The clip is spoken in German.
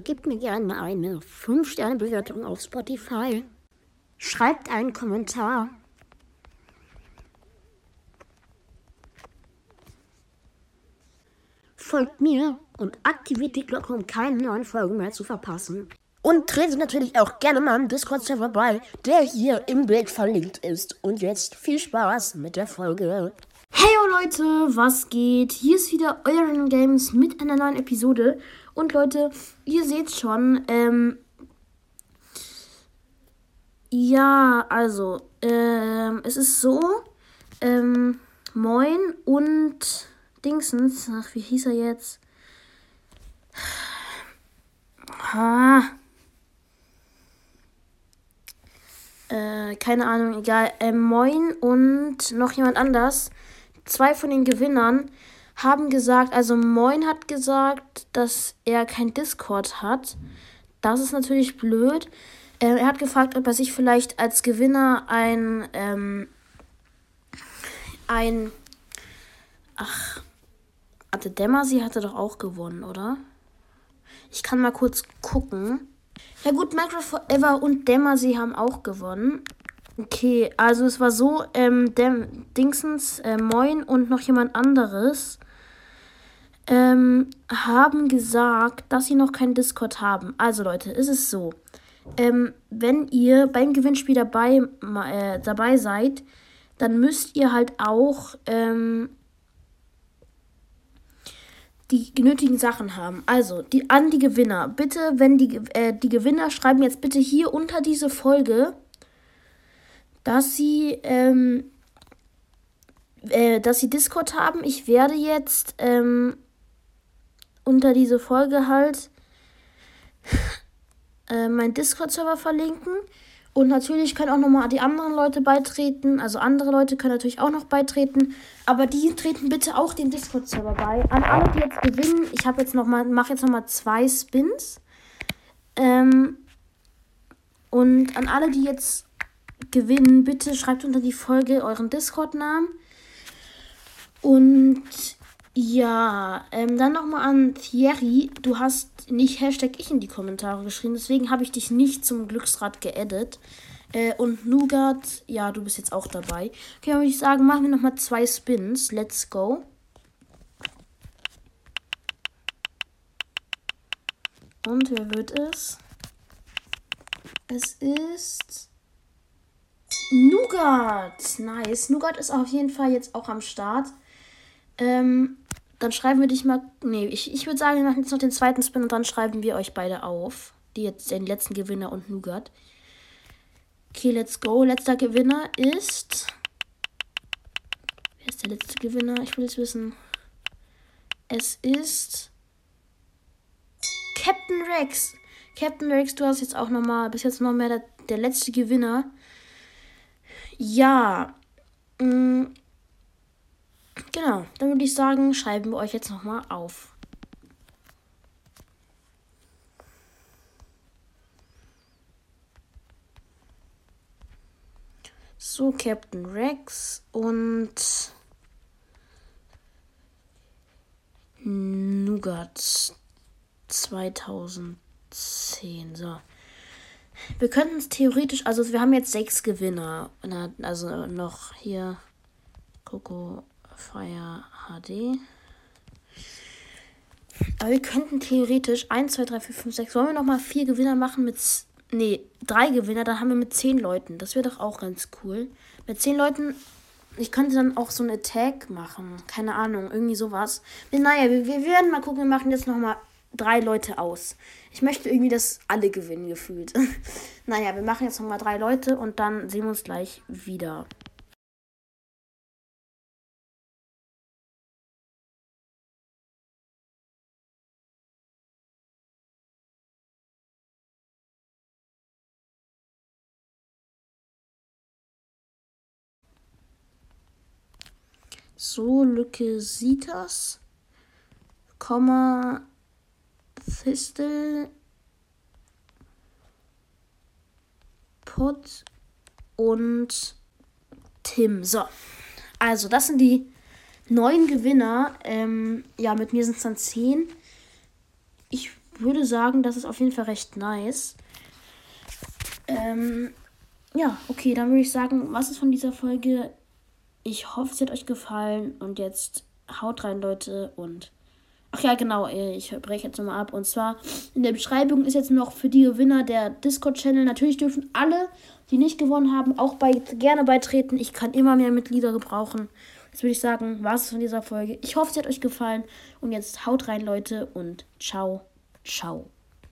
Gebt mir gerne eine 5-Sterne-Bewertung auf Spotify. Schreibt einen Kommentar. Folgt mir und aktiviert die Glocke, um keine neuen Folgen mehr zu verpassen. Und tretet natürlich auch gerne mal im Discord-Server bei, der hier im Bild verlinkt ist. Und jetzt viel Spaß mit der Folge. Hey Leute, was geht? Hier ist wieder Euren Games mit einer neuen Episode. Und Leute, ihr seht schon, ähm, ja, also, ähm, es ist so, ähm, Moin und Dingsens, ach, wie hieß er jetzt? Ah. Äh, keine Ahnung, egal. Äh, Moin und noch jemand anders. Zwei von den Gewinnern haben gesagt, also Moin hat gesagt, dass er kein Discord hat. Das ist natürlich blöd. Äh, er hat gefragt, ob er sich vielleicht als Gewinner ein, ähm, ein, ach, hatte Dämmersi hatte doch auch gewonnen, oder? Ich kann mal kurz gucken. Ja gut, Minecraft Forever und Dämmersee haben auch gewonnen. Okay, also es war so, ähm, Dem Dingsens, äh, Moin und noch jemand anderes ähm, haben gesagt, dass sie noch keinen Discord haben. Also Leute, ist es so, ähm, wenn ihr beim Gewinnspiel dabei, äh, dabei seid, dann müsst ihr halt auch ähm, die nötigen Sachen haben. Also, die, an die Gewinner. Bitte, wenn die, äh, die Gewinner schreiben jetzt bitte hier unter diese Folge, dass sie, ähm, äh, dass sie Discord haben. Ich werde jetzt ähm, unter diese Folge halt äh, meinen Discord-Server verlinken. Und natürlich können auch nochmal die anderen Leute beitreten. Also andere Leute können natürlich auch noch beitreten. Aber die treten bitte auch den Discord-Server bei. An alle, die jetzt gewinnen, ich habe jetzt noch mal, mache jetzt nochmal zwei Spins. Ähm, und an alle, die jetzt gewinnen, bitte schreibt unter die Folge euren Discord-Namen. Und ja, ähm, dann nochmal an Thierry. Du hast nicht Hashtag ich in die Kommentare geschrieben, deswegen habe ich dich nicht zum Glücksrad geedit. Äh, und Nougat, ja, du bist jetzt auch dabei. Okay, würde ich sagen, machen wir nochmal zwei Spins. Let's go. Und wer wird es? Es ist Nougat. Nice. Nougat ist auf jeden Fall jetzt auch am Start. Ähm, dann schreiben wir dich mal. Nee, ich, ich würde sagen, wir machen jetzt noch den zweiten Spin und dann schreiben wir euch beide auf. Die jetzt den letzten Gewinner und Nougat. Okay, let's go. Letzter Gewinner ist. Wer ist der letzte Gewinner? Ich will es wissen. Es ist. Captain Rex. Captain Rex, du hast jetzt auch nochmal, bis jetzt noch mehr der, der letzte Gewinner. Ja. Mh, mm, Genau, dann würde ich sagen, schreiben wir euch jetzt nochmal auf. So, Captain Rex und Nougat 2010. So. Wir könnten es theoretisch, also wir haben jetzt sechs Gewinner. Also noch hier Coco Fire HD. Aber wir könnten theoretisch 1, 2, 3, 4, 5, 6. Wollen wir nochmal vier Gewinner machen mit. Nee, drei Gewinner, dann haben wir mit zehn Leuten. Das wäre doch auch ganz cool. Mit zehn Leuten. Ich könnte dann auch so einen Attack machen. Keine Ahnung, irgendwie sowas. Naja, wir, wir werden mal gucken. Wir machen jetzt nochmal drei Leute aus. Ich möchte irgendwie, dass alle gewinnen, gefühlt. naja, wir machen jetzt nochmal drei Leute und dann sehen wir uns gleich wieder. So, Lücke sieht das. Komma, Fistel, Pot und Tim. So, also das sind die neun Gewinner. Ähm, ja, mit mir sind es dann zehn. Ich würde sagen, das ist auf jeden Fall recht nice. Ähm, ja, okay, dann würde ich sagen, was ist von dieser Folge? Ich hoffe, es hat euch gefallen und jetzt haut rein, Leute, und Ach ja, genau, äh, ich breche jetzt nochmal ab. Und zwar in der Beschreibung ist jetzt noch für die Gewinner der Discord-Channel. Natürlich dürfen alle, die nicht gewonnen haben, auch bei, gerne beitreten. Ich kann immer mehr Mitglieder gebrauchen. Jetzt würde ich sagen, war es von dieser Folge. Ich hoffe, es hat euch gefallen. Und jetzt haut rein, Leute, und ciao, ciao.